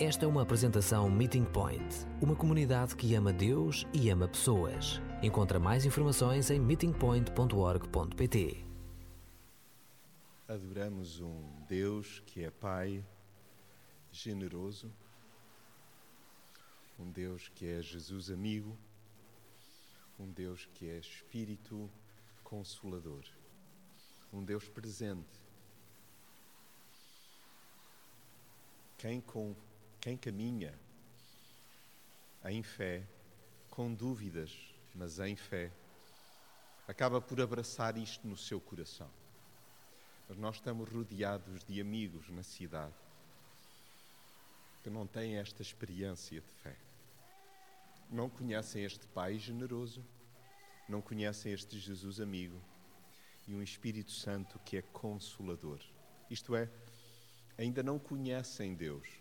Esta é uma apresentação Meeting Point, uma comunidade que ama Deus e ama pessoas. Encontra mais informações em meetingpoint.org.pt. Adoramos um Deus que é Pai generoso, um Deus que é Jesus amigo, um Deus que é Espírito consolador, um Deus presente. Quem, com, quem caminha em fé, com dúvidas, mas em fé, acaba por abraçar isto no seu coração. Mas nós estamos rodeados de amigos na cidade que não têm esta experiência de fé. Não conhecem este Pai generoso, não conhecem este Jesus amigo e um Espírito Santo que é consolador. Isto é, ainda não conhecem Deus.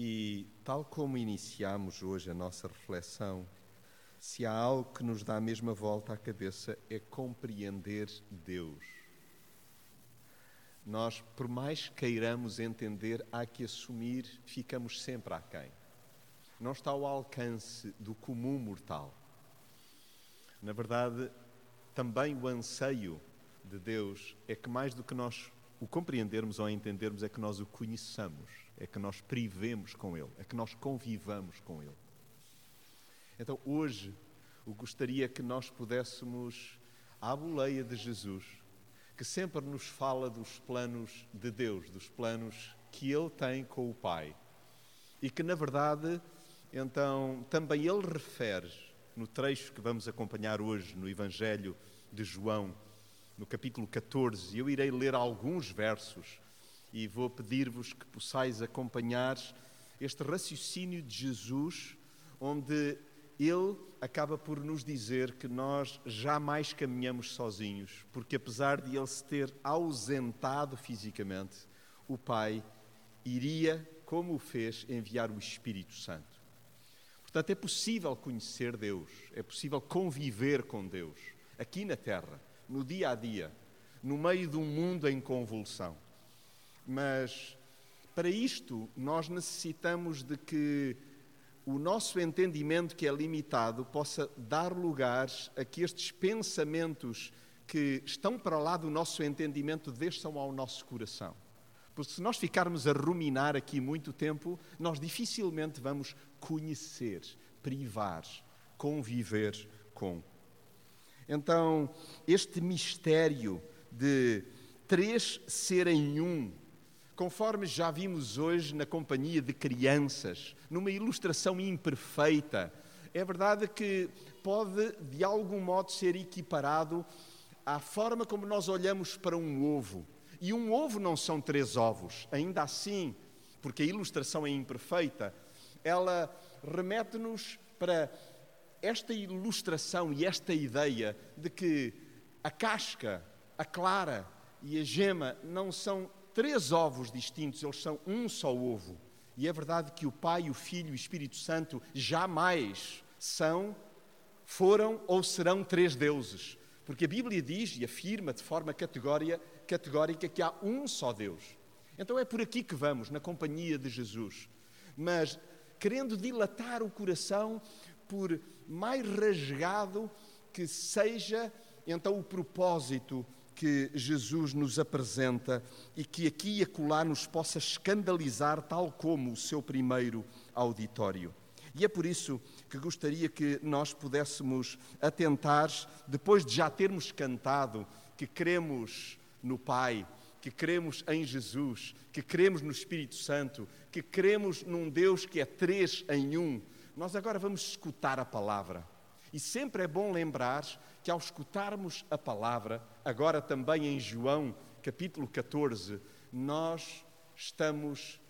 E, tal como iniciamos hoje a nossa reflexão, se há algo que nos dá a mesma volta à cabeça é compreender Deus. Nós, por mais queiramos entender, há que assumir, ficamos sempre aquém. Não está ao alcance do comum mortal. Na verdade, também o anseio de Deus é que mais do que nós o compreendermos ou entendermos é que nós o conheçamos, é que nós privemos com Ele, é que nós convivamos com Ele. Então, hoje, eu gostaria que nós pudéssemos, à boleia de Jesus, que sempre nos fala dos planos de Deus, dos planos que Ele tem com o Pai, e que, na verdade, então, também Ele refere no trecho que vamos acompanhar hoje no Evangelho de João, no capítulo 14. Eu irei ler alguns versos e vou pedir-vos que possais acompanhar este raciocínio de Jesus, onde ele acaba por nos dizer que nós jamais caminhamos sozinhos, porque apesar de ele se ter ausentado fisicamente, o Pai iria, como o fez, enviar o Espírito Santo. Portanto, é possível conhecer Deus, é possível conviver com Deus aqui na Terra, no dia a dia, no meio de um mundo em convulsão. Mas para isto, nós necessitamos de que o nosso entendimento, que é limitado, possa dar lugar a que estes pensamentos que estão para lá do nosso entendimento desçam ao nosso coração. Porque se nós ficarmos a ruminar aqui muito tempo, nós dificilmente vamos conhecer, privar, conviver com. Então, este mistério de três serem um, conforme já vimos hoje na companhia de crianças, numa ilustração imperfeita, é verdade que pode de algum modo ser equiparado à forma como nós olhamos para um ovo. E um ovo não são três ovos, ainda assim, porque a ilustração é imperfeita, ela remete-nos para esta ilustração e esta ideia de que a casca, a clara e a gema não são três ovos distintos, eles são um só ovo. E é verdade que o Pai, o Filho e o Espírito Santo jamais são, foram ou serão três deuses. Porque a Bíblia diz e afirma de forma categórica, categórica que há um só Deus. Então é por aqui que vamos, na companhia de Jesus. Mas querendo dilatar o coração, por mais rasgado que seja então o propósito que Jesus nos apresenta e que aqui e acolá nos possa escandalizar, tal como o seu primeiro auditório. E é por isso que gostaria que nós pudéssemos atentar, depois de já termos cantado que cremos no Pai, que cremos em Jesus, que cremos no Espírito Santo, que cremos num Deus que é três em um, nós agora vamos escutar a palavra. E sempre é bom lembrar que ao escutarmos a palavra, agora também em João capítulo 14, nós estamos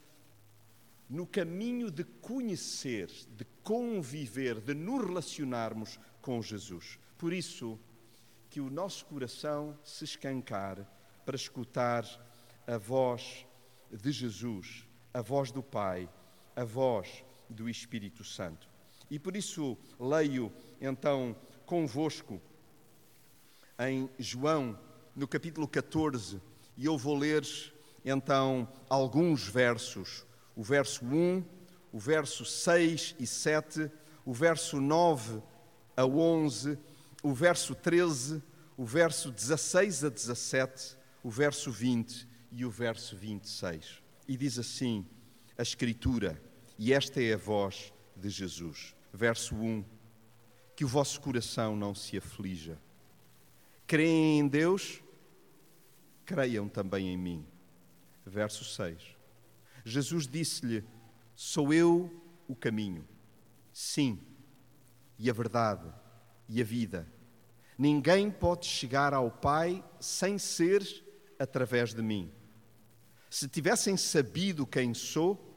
no caminho de conhecer, de conviver, de nos relacionarmos com Jesus. Por isso, que o nosso coração se escancar para escutar a voz de Jesus, a voz do Pai, a voz do Espírito Santo. E por isso leio então convosco em João, no capítulo 14, e eu vou ler então alguns versos, o verso 1, o verso 6 e 7, o verso 9 a 11, o verso 13, o verso 16 a 17, o verso 20 e o verso 26. E diz assim a Escritura, e esta é a voz de Jesus. Verso 1: Que o vosso coração não se aflija. Creem em Deus? Creiam também em mim. Verso 6. Jesus disse-lhe: Sou eu o caminho, sim, e a verdade e a vida. Ninguém pode chegar ao Pai sem ser através de mim. Se tivessem sabido quem sou,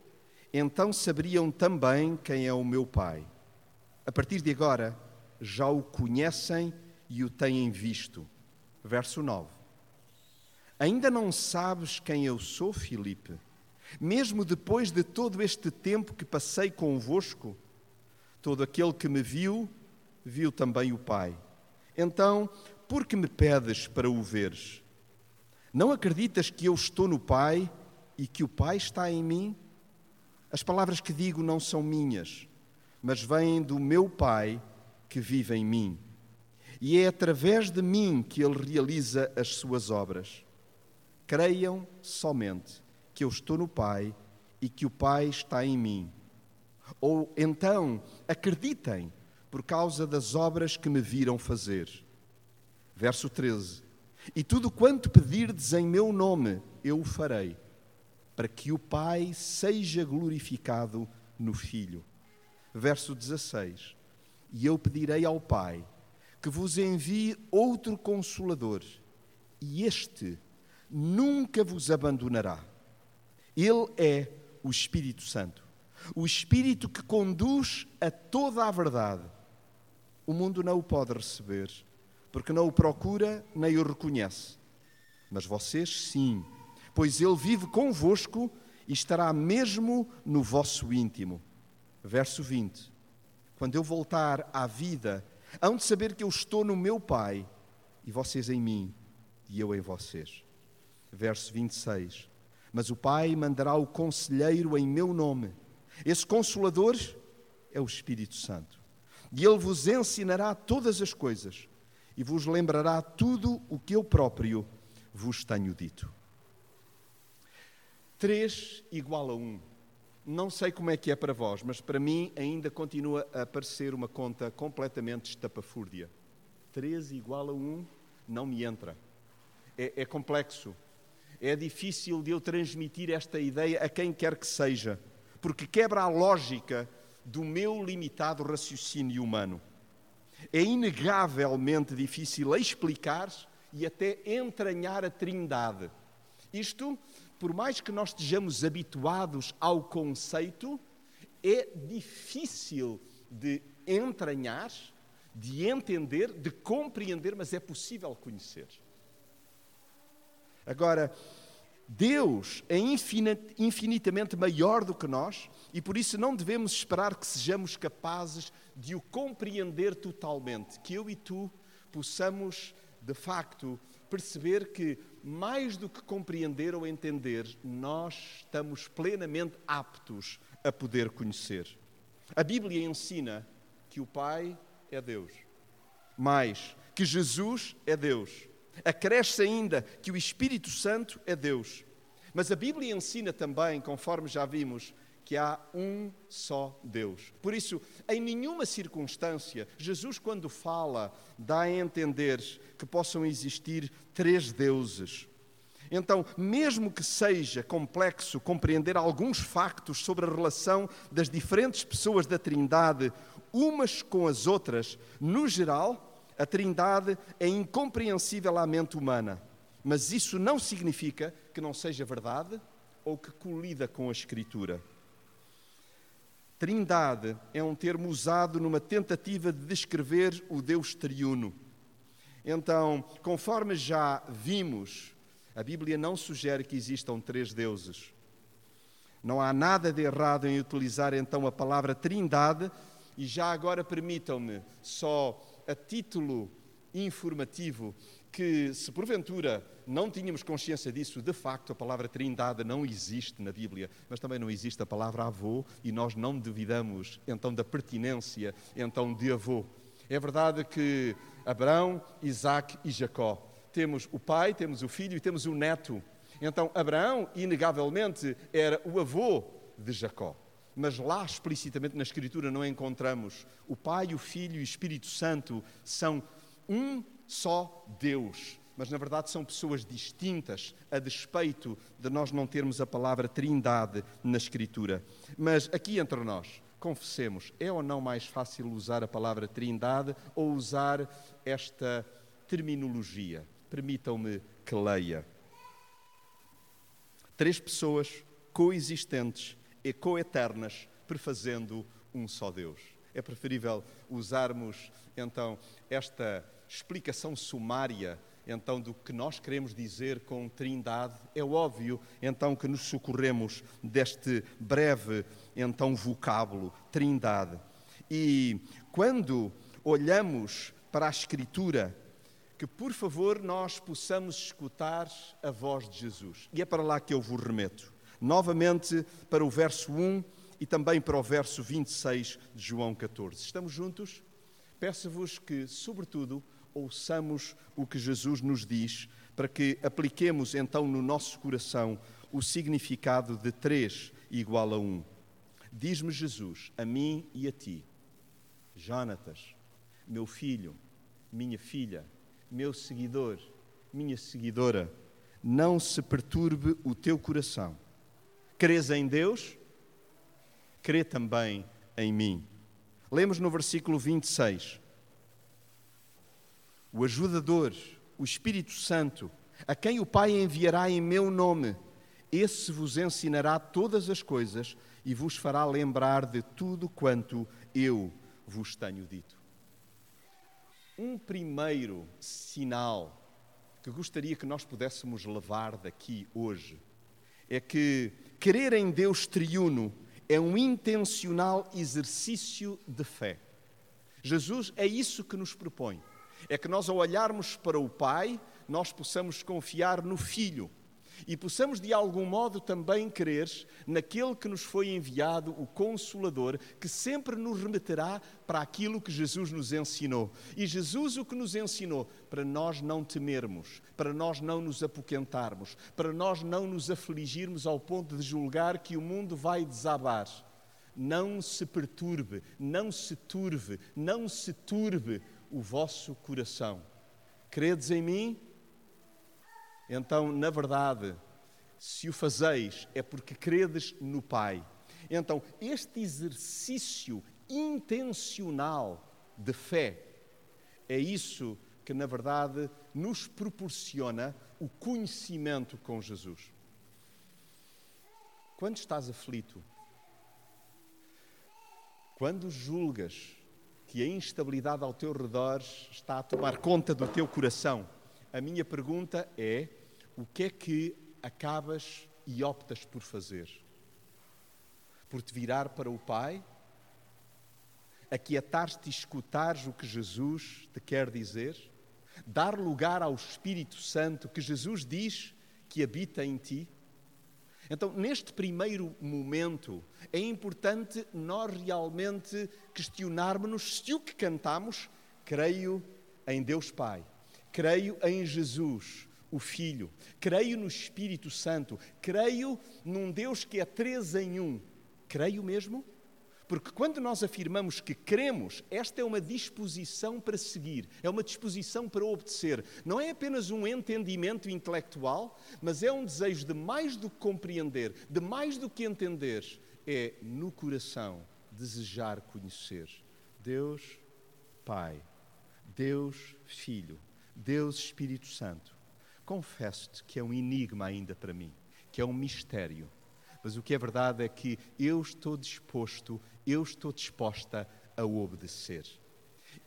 então saberiam também quem é o meu Pai. A partir de agora, já o conhecem e o têm visto. Verso 9. Ainda não sabes quem eu sou, Filipe? Mesmo depois de todo este tempo que passei convosco, todo aquele que me viu, viu também o Pai. Então, por que me pedes para o veres? Não acreditas que eu estou no Pai e que o Pai está em mim? As palavras que digo não são minhas, mas vêm do meu Pai que vive em mim. E é através de mim que Ele realiza as suas obras. Creiam somente que eu estou no Pai e que o Pai está em mim. Ou então acreditem por causa das obras que me viram fazer. Verso 13: E tudo quanto pedirdes em meu nome, eu o farei para que o Pai seja glorificado no Filho. Verso 16: E eu pedirei ao Pai que vos envie outro consolador, e este nunca vos abandonará. Ele é o Espírito Santo, o Espírito que conduz a toda a verdade. O mundo não o pode receber, porque não o procura nem o reconhece. Mas vocês, sim, pois ele vive convosco e estará mesmo no vosso íntimo. Verso 20. Quando eu voltar à vida, hão de saber que eu estou no meu Pai e vocês em mim e eu em vocês. Verso 26. Mas o Pai mandará o conselheiro em meu nome. Esse consolador é o Espírito Santo. E ele vos ensinará todas as coisas e vos lembrará tudo o que eu próprio vos tenho dito. 3 igual a 1. Não sei como é que é para vós, mas para mim ainda continua a parecer uma conta completamente estapafúrdia. 3 igual a 1 não me entra. É, é complexo. É difícil de eu transmitir esta ideia a quem quer que seja, porque quebra a lógica do meu limitado raciocínio humano. É inegavelmente difícil explicar e até entranhar a Trindade. Isto por mais que nós estejamos habituados ao conceito, é difícil de entranhar, de entender, de compreender, mas é possível conhecer. Agora, Deus é infinitamente maior do que nós e por isso não devemos esperar que sejamos capazes de o compreender totalmente, que eu e tu possamos, de facto, perceber que mais do que compreender ou entender, nós estamos plenamente aptos a poder conhecer. A Bíblia ensina que o Pai é Deus, mais que Jesus é Deus. Acresce ainda que o Espírito Santo é Deus. Mas a Bíblia ensina também, conforme já vimos, que há um só Deus. Por isso, em nenhuma circunstância, Jesus, quando fala, dá a entender que possam existir três deuses. Então, mesmo que seja complexo compreender alguns factos sobre a relação das diferentes pessoas da Trindade umas com as outras, no geral, a Trindade é incompreensível à mente humana. Mas isso não significa que não seja verdade ou que colida com a Escritura. Trindade é um termo usado numa tentativa de descrever o Deus triuno. Então, conforme já vimos, a Bíblia não sugere que existam três deuses. Não há nada de errado em utilizar então a palavra Trindade, e já agora permitam-me, só a título informativo, que, se porventura não tínhamos consciência disso, de facto a palavra trindade não existe na Bíblia, mas também não existe a palavra avô e nós não duvidamos então da pertinência então de avô. É verdade que Abraão, Isaac e Jacó. Temos o pai, temos o filho e temos o neto. Então Abraão, inegavelmente, era o avô de Jacó. Mas lá explicitamente na Escritura não encontramos o Pai, o Filho e o Espírito Santo são um só Deus, mas na verdade são pessoas distintas, a despeito de nós não termos a palavra Trindade na Escritura. Mas aqui entre nós, confessemos, é ou não mais fácil usar a palavra Trindade ou usar esta terminologia? Permitam-me que leia. Três pessoas coexistentes e coeternas, prefazendo um só Deus. É preferível usarmos então esta explicação sumária então do que nós queremos dizer com Trindade, é óbvio então que nos socorremos deste breve então vocábulo Trindade. E quando olhamos para a escritura, que por favor nós possamos escutar a voz de Jesus. E é para lá que eu vos remeto. Novamente para o verso 1 e também para o verso 26 de João 14. Estamos juntos? Peço-vos que, sobretudo, ouçamos o que Jesus nos diz, para que apliquemos então no nosso coração o significado de três igual a um. Diz-me Jesus, a mim e a ti, Jonatas, meu filho, minha filha, meu seguidor, minha seguidora, não se perturbe o teu coração. Crês em Deus? Crê também em mim. Lemos no versículo 26 o ajudador, o Espírito Santo, a quem o Pai enviará em meu nome. Esse vos ensinará todas as coisas e vos fará lembrar de tudo quanto eu vos tenho dito. Um primeiro sinal que gostaria que nós pudéssemos levar daqui hoje é que crer em Deus triuno é um intencional exercício de fé. Jesus é isso que nos propõe é que nós, ao olharmos para o Pai, nós possamos confiar no Filho e possamos de algum modo também crer naquele que nos foi enviado, o Consolador, que sempre nos remeterá para aquilo que Jesus nos ensinou. E Jesus o que nos ensinou para nós não temermos, para nós não nos apoquentarmos, para nós não nos afligirmos ao ponto de julgar que o mundo vai desabar. Não se perturbe, não se turve, não se turbe o vosso coração. Credes em mim? Então, na verdade, se o fazeis, é porque credes no Pai. Então, este exercício intencional de fé é isso que, na verdade, nos proporciona o conhecimento com Jesus. Quando estás aflito, quando julgas que a instabilidade ao teu redor está a tomar conta do teu coração. A minha pergunta é: o que é que acabas e optas por fazer? Por te virar para o Pai? Aquietar-te e escutares o que Jesus te quer dizer? Dar lugar ao Espírito Santo que Jesus diz que habita em ti? Então, neste primeiro momento, é importante nós realmente questionarmos se o que cantamos, creio em Deus Pai, creio em Jesus, o Filho, creio no Espírito Santo, creio num Deus que é três em um. Creio mesmo? Porque quando nós afirmamos que cremos, esta é uma disposição para seguir, é uma disposição para obedecer. Não é apenas um entendimento intelectual, mas é um desejo de mais do que compreender, de mais do que entender. É no coração desejar conhecer Deus Pai, Deus Filho, Deus Espírito Santo. Confesso-te que é um enigma ainda para mim, que é um mistério mas o que é verdade é que eu estou disposto, eu estou disposta a obedecer.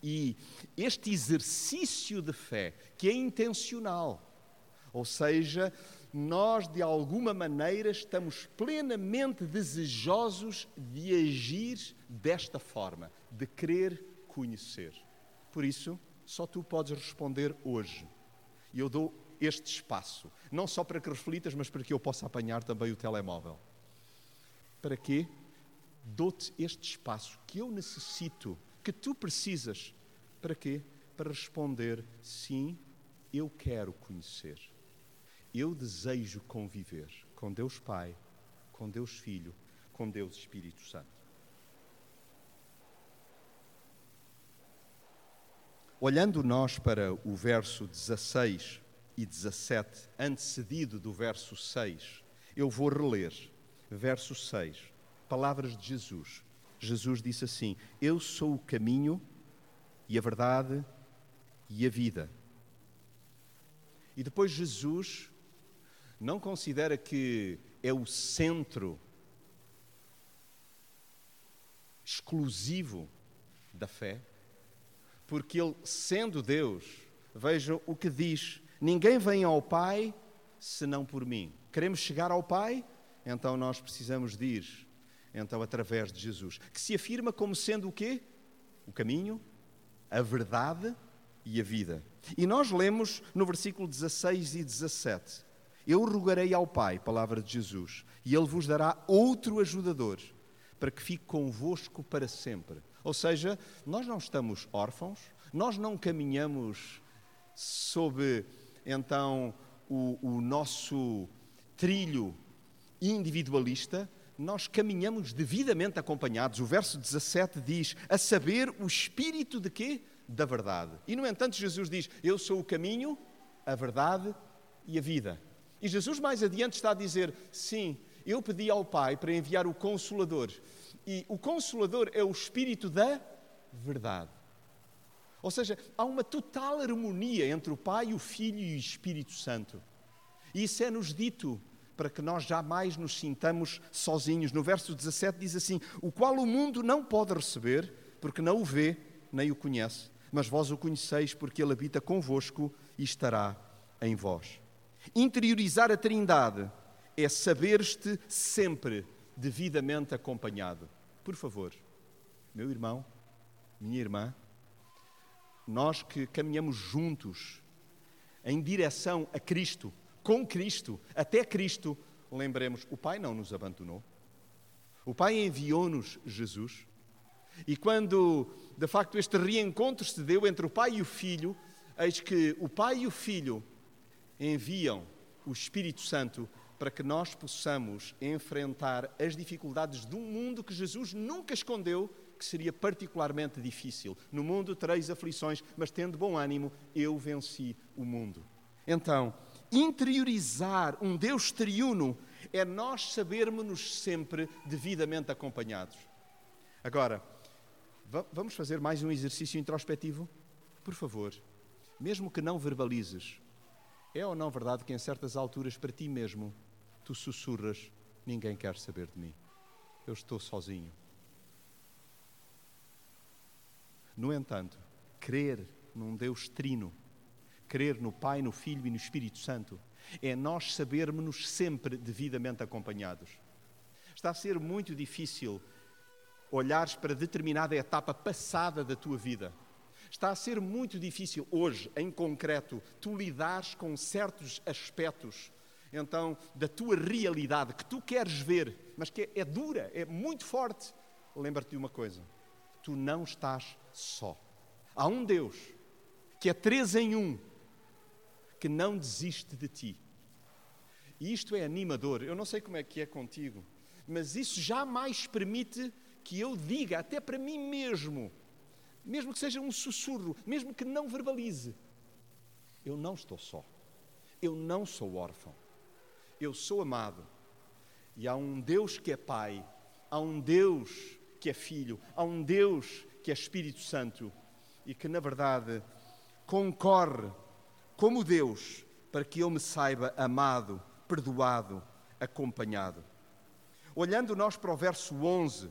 E este exercício de fé, que é intencional, ou seja, nós de alguma maneira estamos plenamente desejosos de agir desta forma, de querer conhecer. Por isso, só tu podes responder hoje. E eu dou este espaço, não só para que reflitas, mas para que eu possa apanhar também o telemóvel. Para quê? Dou-te este espaço que eu necessito, que tu precisas. Para quê? Para responder: sim, eu quero conhecer. Eu desejo conviver com Deus Pai, com Deus Filho, com Deus Espírito Santo. Olhando nós para o verso 16 e 17, antecedido do verso 6, eu vou reler. Verso 6, palavras de Jesus. Jesus disse assim: Eu sou o caminho e a verdade e a vida. E depois Jesus não considera que é o centro exclusivo da fé, porque ele, sendo Deus, vejam o que diz: ninguém vem ao Pai senão por mim. Queremos chegar ao Pai? Então nós precisamos de ir, então através de Jesus, que se afirma como sendo o quê? O caminho, a verdade e a vida. E nós lemos no versículo 16 e 17: Eu rogarei ao Pai, palavra de Jesus, e Ele vos dará outro ajudador, para que fique convosco para sempre ou seja, nós não estamos órfãos, nós não caminhamos sob então o, o nosso trilho individualista, nós caminhamos devidamente acompanhados. O verso 17 diz: a saber o espírito de quê? Da verdade. E no entanto, Jesus diz: Eu sou o caminho, a verdade e a vida. E Jesus mais adiante está a dizer: Sim, eu pedi ao Pai para enviar o Consolador. E o Consolador é o Espírito da verdade. Ou seja, há uma total harmonia entre o Pai, o Filho e o Espírito Santo. E isso é-nos dito para que nós jamais nos sintamos sozinhos. No verso 17 diz assim: O qual o mundo não pode receber, porque não o vê nem o conhece, mas vós o conheceis, porque ele habita convosco e estará em vós. Interiorizar a Trindade é saber-te sempre devidamente acompanhado. Por favor, meu irmão, minha irmã, nós que caminhamos juntos em direção a Cristo, com Cristo, até Cristo, lembremos: o Pai não nos abandonou. O Pai enviou-nos Jesus. E quando, de facto, este reencontro se deu entre o Pai e o Filho, eis que o Pai e o Filho enviam o Espírito Santo para que nós possamos enfrentar as dificuldades de um mundo que Jesus nunca escondeu que seria particularmente difícil. No mundo tereis aflições, mas tendo bom ânimo, eu venci o mundo. Então, interiorizar um Deus triuno é nós sabermos-nos sempre devidamente acompanhados. Agora, vamos fazer mais um exercício introspectivo? Por favor, mesmo que não verbalizes, é ou não verdade que em certas alturas para ti mesmo tu sussurras: ninguém quer saber de mim. Eu estou sozinho. No entanto, crer num Deus trino, crer no Pai, no Filho e no Espírito Santo, é nós sabermos sempre devidamente acompanhados. Está a ser muito difícil olhares para determinada etapa passada da tua vida. Está a ser muito difícil hoje, em concreto, tu lidares com certos aspectos então da tua realidade que tu queres ver, mas que é, é dura, é muito forte, lembra-te de uma coisa: tu não estás só. Há um Deus que é três em um, que não desiste de ti. E isto é animador. Eu não sei como é que é contigo, mas isso jamais permite que eu diga, até para mim mesmo, mesmo que seja um sussurro, mesmo que não verbalize, eu não estou só. Eu não sou órfão eu sou amado. E há um Deus que é Pai, há um Deus que é Filho, há um Deus que é Espírito Santo e que, na verdade, concorre como Deus para que eu me saiba amado, perdoado, acompanhado. Olhando nós para o verso 11,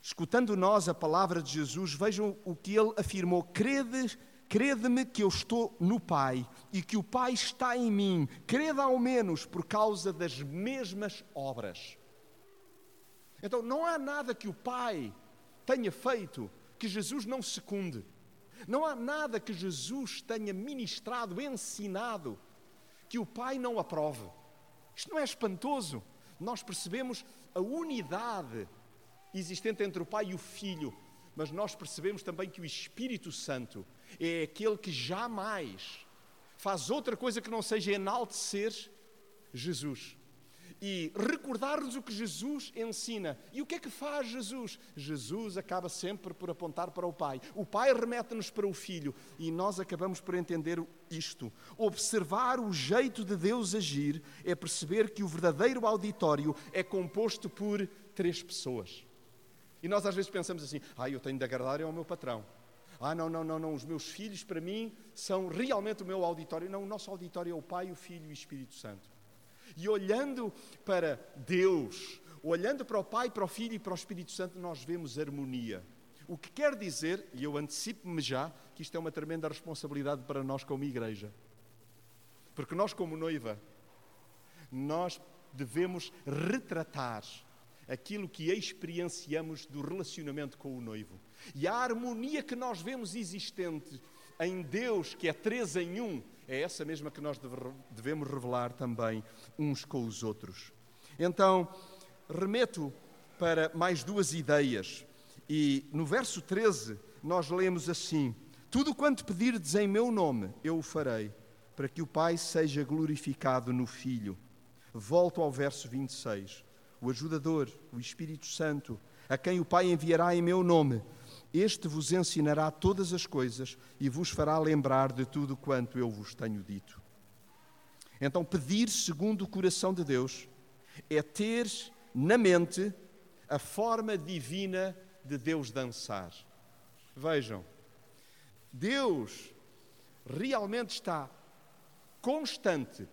escutando nós a palavra de Jesus, vejam o que ele afirmou: crede Crede-me que eu estou no Pai e que o Pai está em mim. Crede ao menos por causa das mesmas obras. Então não há nada que o Pai tenha feito que Jesus não secunde. Não há nada que Jesus tenha ministrado, ensinado, que o Pai não aprove. Isto não é espantoso. Nós percebemos a unidade existente entre o Pai e o Filho, mas nós percebemos também que o Espírito Santo é aquele que jamais faz outra coisa que não seja enaltecer Jesus e recordar-nos o que Jesus ensina. E o que é que faz Jesus? Jesus acaba sempre por apontar para o Pai. O Pai remete-nos para o Filho e nós acabamos por entender isto. Observar o jeito de Deus agir é perceber que o verdadeiro auditório é composto por três pessoas. E nós às vezes pensamos assim: ah, eu tenho de agradar ao meu patrão. Ah, não, não, não, não, os meus filhos para mim são realmente o meu auditório. Não, o nosso auditório é o Pai, o Filho e o Espírito Santo. E olhando para Deus, olhando para o Pai, para o Filho e para o Espírito Santo, nós vemos harmonia. O que quer dizer, e eu antecipo-me já, que isto é uma tremenda responsabilidade para nós como igreja. Porque nós, como noiva, nós devemos retratar aquilo que experienciamos do relacionamento com o noivo. E a harmonia que nós vemos existente em Deus, que é três em um, é essa mesma que nós devemos revelar também uns com os outros. Então, remeto para mais duas ideias. E no verso 13, nós lemos assim: Tudo quanto pedirdes em meu nome, eu o farei, para que o Pai seja glorificado no Filho. Volto ao verso 26. O ajudador, o Espírito Santo, a quem o Pai enviará em meu nome, este vos ensinará todas as coisas e vos fará lembrar de tudo quanto eu vos tenho dito. Então, pedir segundo o coração de Deus é ter na mente a forma divina de Deus dançar. Vejam, Deus realmente está constante,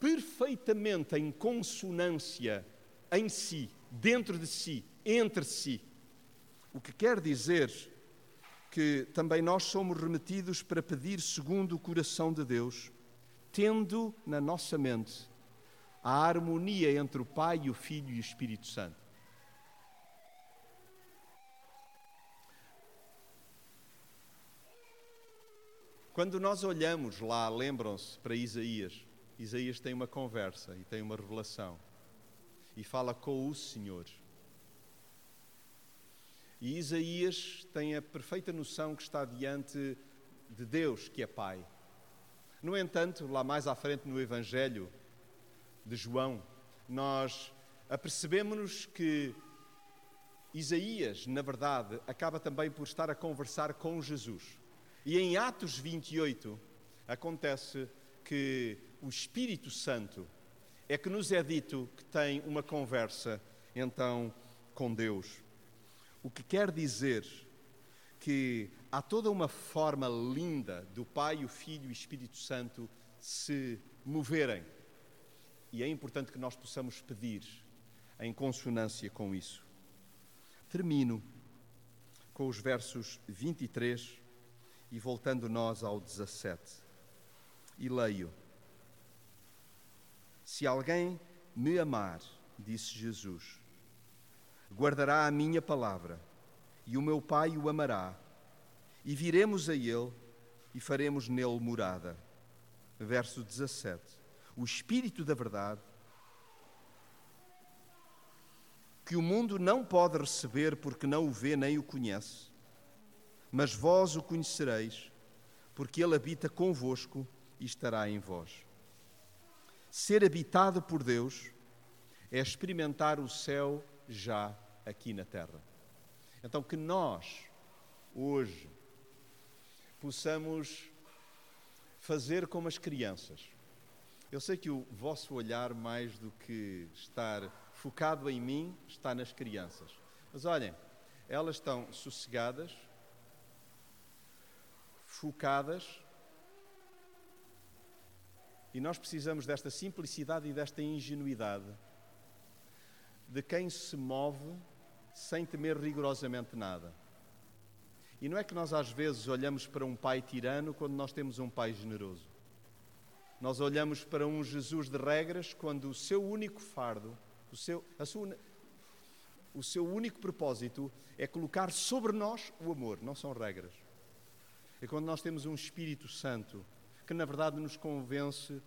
perfeitamente em consonância em si, dentro de si, entre si. O que quer dizer que também nós somos remetidos para pedir segundo o coração de Deus, tendo na nossa mente a harmonia entre o Pai, o Filho e o Espírito Santo. Quando nós olhamos lá, lembram-se para Isaías, Isaías tem uma conversa e tem uma revelação e fala com o Senhor. E Isaías tem a perfeita noção que está diante de Deus, que é Pai. No entanto, lá mais à frente no Evangelho de João, nós apercebemos-nos que Isaías, na verdade, acaba também por estar a conversar com Jesus. E em Atos 28 acontece que o Espírito Santo é que nos é dito que tem uma conversa então com Deus. O que quer dizer que há toda uma forma linda do Pai, o Filho e o Espírito Santo se moverem. E é importante que nós possamos pedir em consonância com isso. Termino com os versos 23 e voltando nós ao 17. E leio: Se alguém me amar, disse Jesus, guardará a minha palavra, e o meu Pai o amará, e viremos a ele e faremos nele morada. Verso 17. O Espírito da Verdade, que o mundo não pode receber porque não o vê nem o conhece, mas vós o conhecereis, porque ele habita convosco e estará em vós. Ser habitado por Deus é experimentar o céu já aqui na terra. Então, que nós, hoje, possamos fazer como as crianças. Eu sei que o vosso olhar, mais do que estar focado em mim, está nas crianças. Mas olhem, elas estão sossegadas, focadas, e nós precisamos desta simplicidade e desta ingenuidade de quem se move sem temer rigorosamente nada. E não é que nós às vezes olhamos para um pai tirano quando nós temos um pai generoso. Nós olhamos para um Jesus de regras quando o seu único fardo, o seu, a sua, o seu único propósito é colocar sobre nós o amor, não são regras. É quando nós temos um Espírito Santo que, na verdade, nos convence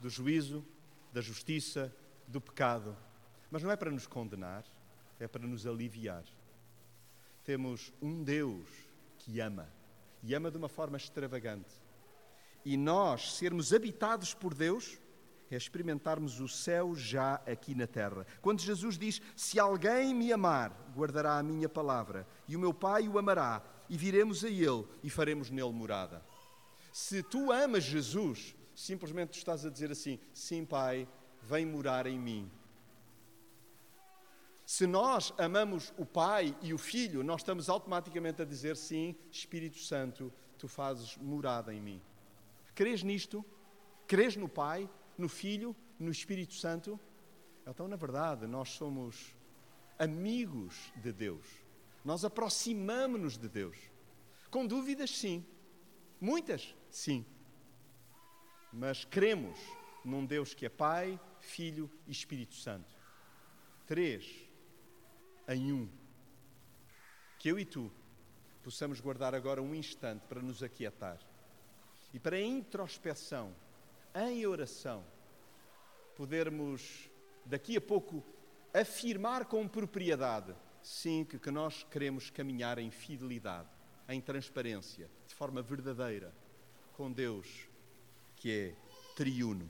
do juízo, da justiça, do pecado. Mas não é para nos condenar, é para nos aliviar. Temos um Deus que ama, e ama de uma forma extravagante. E nós sermos habitados por Deus é experimentarmos o céu já aqui na terra. Quando Jesus diz: Se alguém me amar, guardará a minha palavra, e o meu Pai o amará, e viremos a ele e faremos nele morada. Se tu amas Jesus, simplesmente estás a dizer assim: Sim, Pai, vem morar em mim. Se nós amamos o Pai e o Filho, nós estamos automaticamente a dizer: Sim, Espírito Santo, tu fazes morada em mim. Crês nisto? Crês no Pai? no Filho, no Espírito Santo. Então, na verdade, nós somos amigos de Deus. Nós aproximamos-nos de Deus. Com dúvidas, sim. Muitas, sim. Mas cremos num Deus que é Pai, Filho e Espírito Santo. Três em um. Que eu e tu possamos guardar agora um instante para nos aquietar e para a introspeção em oração, podermos daqui a pouco afirmar com propriedade, sim, que, que nós queremos caminhar em fidelidade, em transparência, de forma verdadeira, com Deus que é triuno.